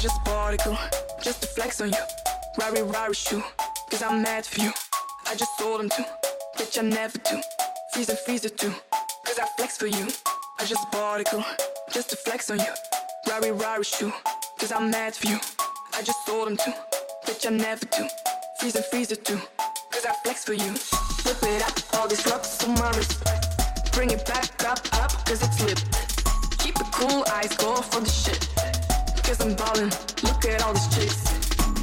just a particle, just to flex on you. Rari Rari shoe, cause I'm mad for you. I just sold them too, bitch I never do. Freeze and freeze it too, cause I flex for you. I just a particle, just to flex on you. Rari Rari shoe, cause I'm mad for you. I just sold them too, bitch I never do. Freeze and freeze it too, cause I flex for you. Whip it up, all these rocks on my wrist. Bring it back up, up, cause it's lit. Keep it cool, eyes go for the shit. Cause I'm ballin', look at all these chicks.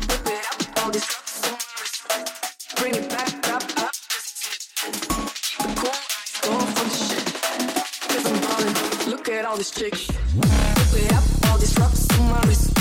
Whip it up, all these rocks on my wrist. Bring it back up, up, lit. Keep it cool, eyes go for the shit. Cause I'm ballin', look at all these chicks. Whip it up, all these rocks on my wrist.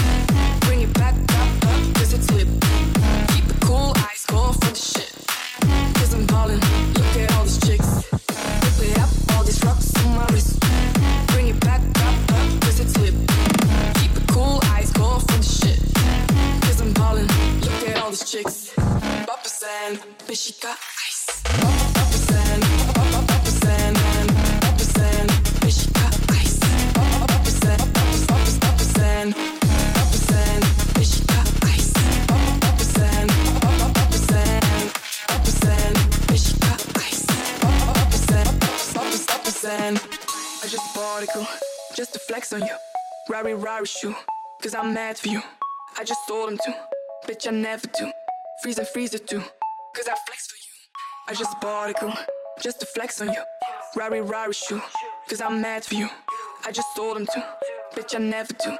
Rari Rari shoe, cause I'm mad for you. I just sold them too, bitch I never do. Freeze and freeze it too, cause I flex for you. I just bought a girl, just to flex on you. Rari Rari shoe, cause I'm mad for you. I just sold them too, bitch I never do.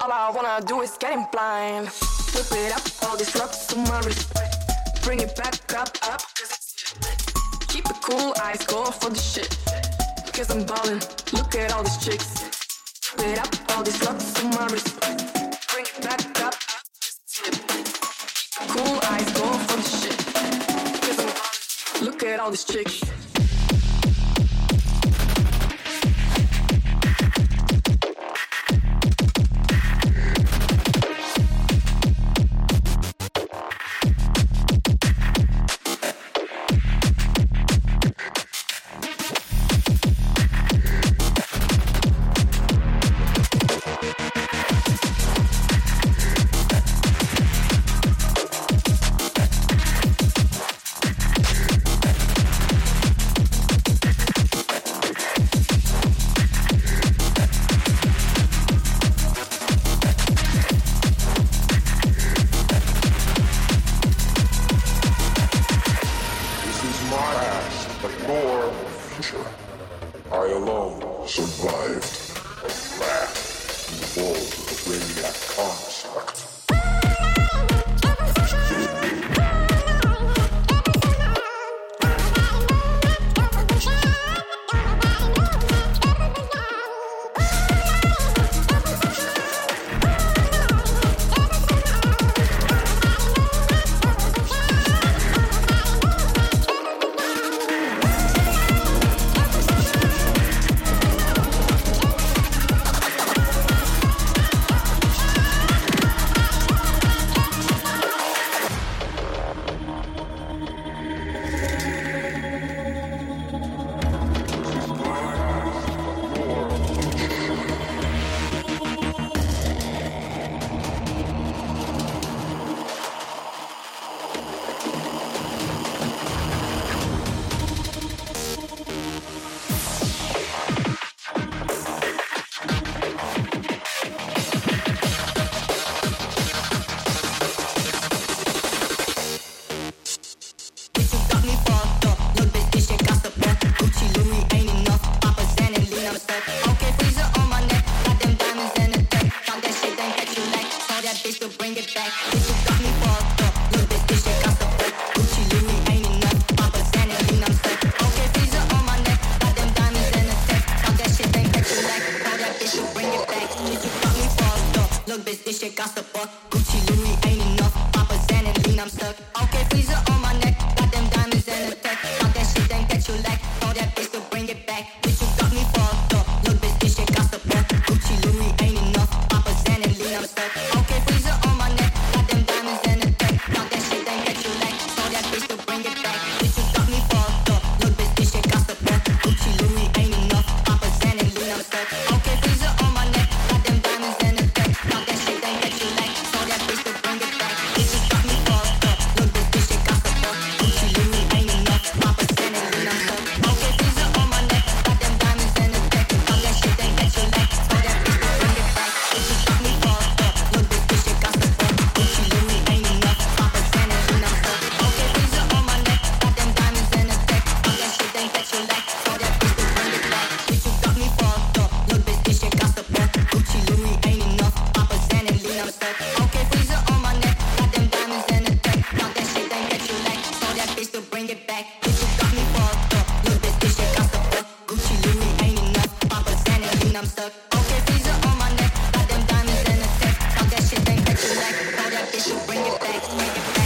All I wanna do is get him blind. Whip it up, all these rocks to my wrist. Bring it back up, up, cause it's. Keep it cool, eyes go for the shit. Cause I'm ballin', look at all these chicks. It up, all these rocks on my wrist. Bring it back up, cool, eyes go for the shit. Look at all these chicks. Shit got to fuck. Gucci, Louis ain't enough. Papa Zan and lean, I'm stuck. Okay, freezer I'm stuck. Okay, on my neck. Got them diamonds in that shit, that bitch, bring it back, bring it back.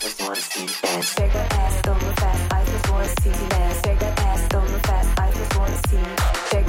Shake that ass, don't look. I just wanna see you dance. Shake that ass, don't. I just wanna see you. Shake